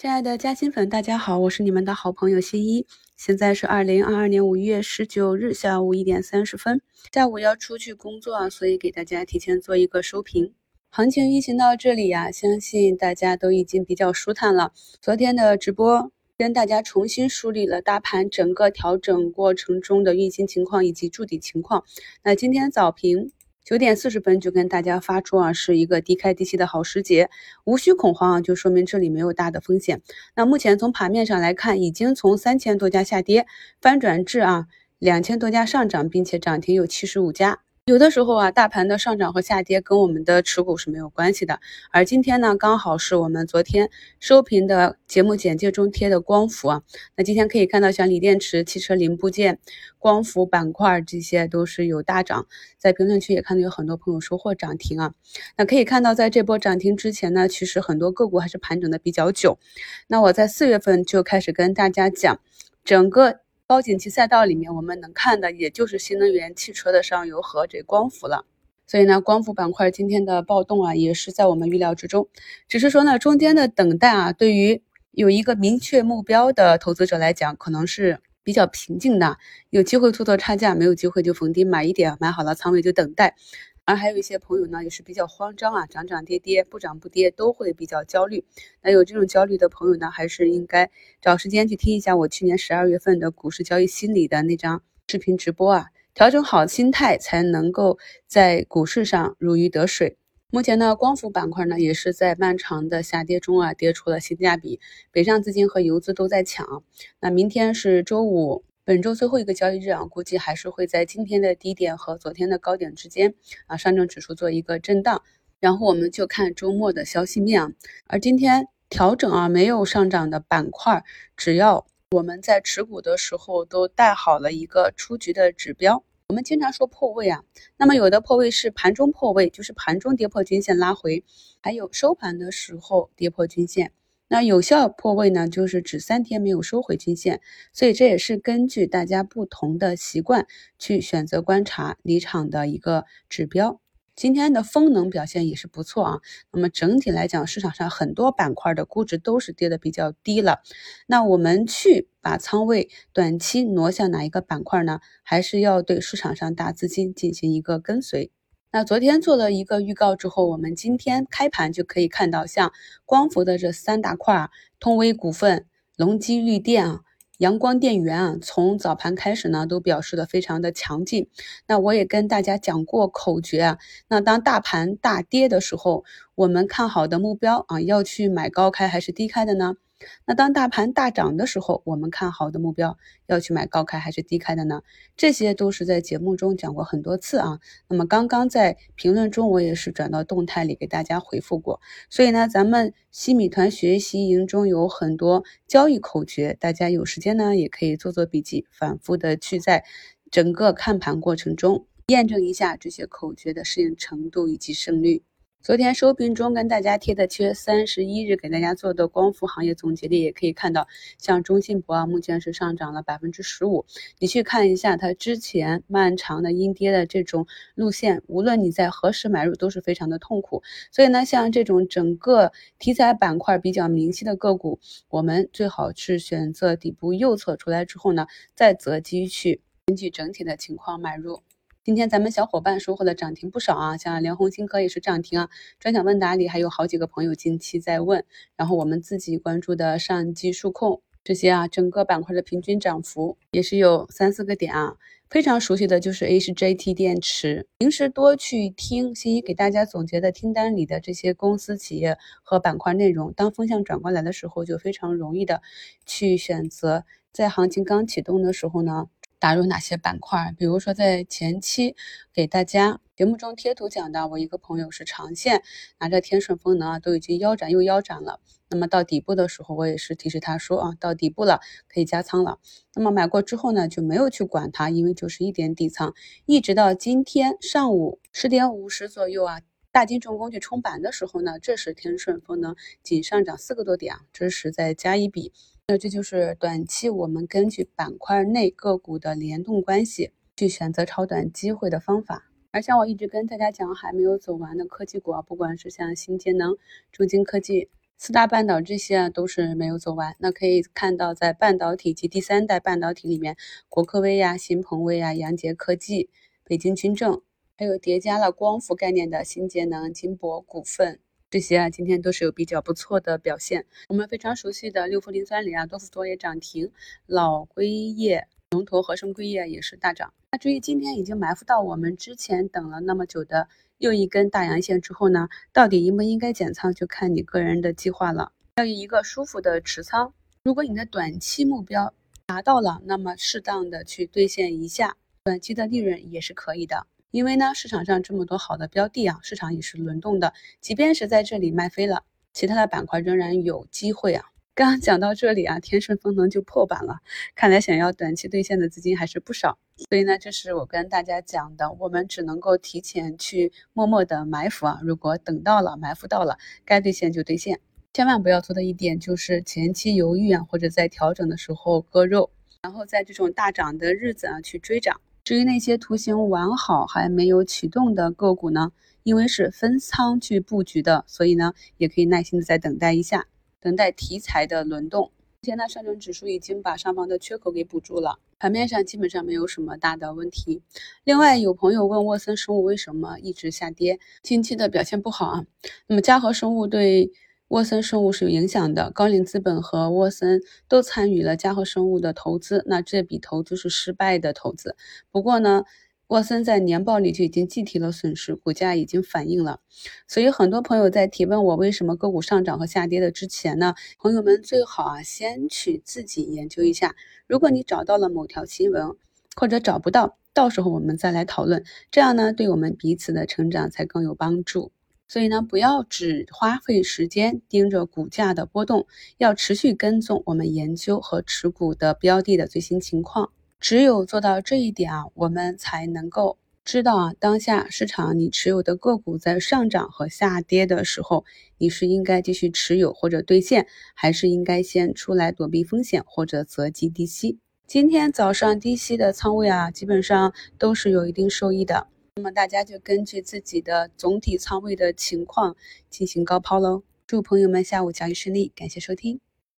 亲爱的嘉兴粉，大家好，我是你们的好朋友新一。现在是二零二二年五月十九日下午一点三十分，下午要出去工作，所以给大家提前做一个收评。行情运行到这里呀，相信大家都已经比较舒坦了。昨天的直播跟大家重新梳理了大盘整个调整过程中的运行情况以及筑底情况。那今天早评。九点四十分就跟大家发出啊，是一个低开低吸的好时节，无需恐慌啊，就说明这里没有大的风险。那目前从盘面上来看，已经从三千多家下跌翻转至啊两千多家上涨，并且涨停有七十五家。有的时候啊，大盘的上涨和下跌跟我们的持股是没有关系的。而今天呢，刚好是我们昨天收评的节目简介中贴的光伏啊。那今天可以看到，像锂电池、汽车零部件、光伏板块这些都是有大涨。在评论区也看到有很多朋友收获涨停啊。那可以看到，在这波涨停之前呢，其实很多个股还是盘整的比较久。那我在四月份就开始跟大家讲整个。高景气赛道里面，我们能看的也就是新能源汽车的上游和这光伏了。所以呢，光伏板块今天的暴动啊，也是在我们预料之中。只是说呢，中间的等待啊，对于有一个明确目标的投资者来讲，可能是比较平静的。有机会突破差价，没有机会就逢低买一点，买好了仓位就等待。而还有一些朋友呢，也是比较慌张啊，涨涨跌跌，不涨不跌，都会比较焦虑。那有这种焦虑的朋友呢，还是应该找时间去听一下我去年十二月份的股市交易心理的那张视频直播啊，调整好心态，才能够在股市上如鱼得水。目前呢，光伏板块呢，也是在漫长的下跌中啊，跌出了性价比，北上资金和游资都在抢。那明天是周五。本周最后一个交易日啊，估计还是会在今天的低点和昨天的高点之间啊，上证指数做一个震荡，然后我们就看周末的消息面啊。而今天调整啊没有上涨的板块，只要我们在持股的时候都带好了一个出局的指标。我们经常说破位啊，那么有的破位是盘中破位，就是盘中跌破均线拉回，还有收盘的时候跌破均线。那有效破位呢，就是指三天没有收回均线，所以这也是根据大家不同的习惯去选择观察离场的一个指标。今天的风能表现也是不错啊。那么整体来讲，市场上很多板块的估值都是跌的比较低了。那我们去把仓位短期挪向哪一个板块呢？还是要对市场上大资金进行一个跟随。那昨天做了一个预告之后，我们今天开盘就可以看到，像光伏的这三大块，通威股份、隆基绿电啊、阳光电源啊，从早盘开始呢，都表示的非常的强劲。那我也跟大家讲过口诀啊，那当大盘大跌的时候，我们看好的目标啊，要去买高开还是低开的呢？那当大盘大涨的时候，我们看好的目标要去买高开还是低开的呢？这些都是在节目中讲过很多次啊。那么刚刚在评论中，我也是转到动态里给大家回复过。所以呢，咱们西米团学习营中有很多交易口诀，大家有时间呢也可以做做笔记，反复的去在整个看盘过程中验证一下这些口诀的适应程度以及胜率。昨天收评中跟大家贴的七月三十一日给大家做的光伏行业总结里，也可以看到，像中信博啊，目前是上涨了百分之十五。你去看一下它之前漫长的阴跌的这种路线，无论你在何时买入都是非常的痛苦。所以呢，像这种整个题材板块比较明晰的个股，我们最好是选择底部右侧出来之后呢，再择机去根据整体的情况买入。今天咱们小伙伴收获的涨停不少啊，像联红新科也是涨停啊。专享问答里还有好几个朋友近期在问，然后我们自己关注的上机数控这些啊，整个板块的平均涨幅也是有三四个点啊。非常熟悉的就是 HJT 电池，平时多去听新一给大家总结的听单里的这些公司企业和板块内容，当风向转过来的时候，就非常容易的去选择，在行情刚启动的时候呢。打入哪些板块？比如说，在前期给大家节目中贴图讲的，我一个朋友是长线拿着天顺风能啊，都已经腰斩又腰斩了。那么到底部的时候，我也是提示他说啊，到底部了可以加仓了。那么买过之后呢，就没有去管它，因为就是一点底仓，一直到今天上午十点五十左右啊，大金重工去冲板的时候呢，这时天顺风能仅上涨四个多点啊，这时再加一笔。那这就是短期我们根据板块内个股的联动关系去选择超短机会的方法。而像我一直跟大家讲，还没有走完的科技股啊，不管是像新节能、中金科技、四大半岛这些啊都是没有走完。那可以看到，在半导体及第三代半导体里面，国科微呀、新鹏威呀、阳捷科技、北京军政，还有叠加了光伏概念的新节能、金博股份。这些啊，今天都是有比较不错的表现。我们非常熟悉的六氟磷酸锂啊，多氟多也涨停，老硅业、龙头合生硅业也是大涨。那至于今天已经埋伏到我们之前等了那么久的又一根大阳线之后呢，到底应不应该减仓，就看你个人的计划了。要有一个舒服的持仓，如果你的短期目标达到了，那么适当的去兑现一下，短期的利润也是可以的。因为呢，市场上这么多好的标的啊，市场也是轮动的。即便是在这里卖飞了，其他的板块仍然有机会啊。刚刚讲到这里啊，天顺风能就破板了，看来想要短期兑现的资金还是不少。所以呢，这是我跟大家讲的，我们只能够提前去默默的埋伏啊。如果等到了埋伏到了，该兑现就兑现，千万不要做的一点就是前期犹豫啊，或者在调整的时候割肉，然后在这种大涨的日子啊去追涨。至于那些图形完好还没有启动的个股呢，因为是分仓去布局的，所以呢也可以耐心的再等待一下，等待题材的轮动。目前呢，上证指数已经把上方的缺口给补住了，盘面上基本上没有什么大的问题。另外，有朋友问沃森生物为什么一直下跌，近期的表现不好啊？那么嘉禾生物对。沃森生物是有影响的，高瓴资本和沃森都参与了嘉禾生物的投资，那这笔投资是失败的投资。不过呢，沃森在年报里就已经计提了损失，股价已经反映了。所以很多朋友在提问我为什么个股上涨和下跌的之前呢，朋友们最好啊先去自己研究一下。如果你找到了某条新闻，或者找不到，到时候我们再来讨论，这样呢对我们彼此的成长才更有帮助。所以呢，不要只花费时间盯着股价的波动，要持续跟踪我们研究和持股的标的的最新情况。只有做到这一点啊，我们才能够知道啊，当下市场你持有的个股在上涨和下跌的时候，你是应该继续持有或者兑现，还是应该先出来躲避风险或者择机低吸。今天早上低吸的仓位啊，基本上都是有一定收益的。那么大家就根据自己的总体仓位的情况进行高抛喽。祝朋友们下午交易顺利，感谢收听。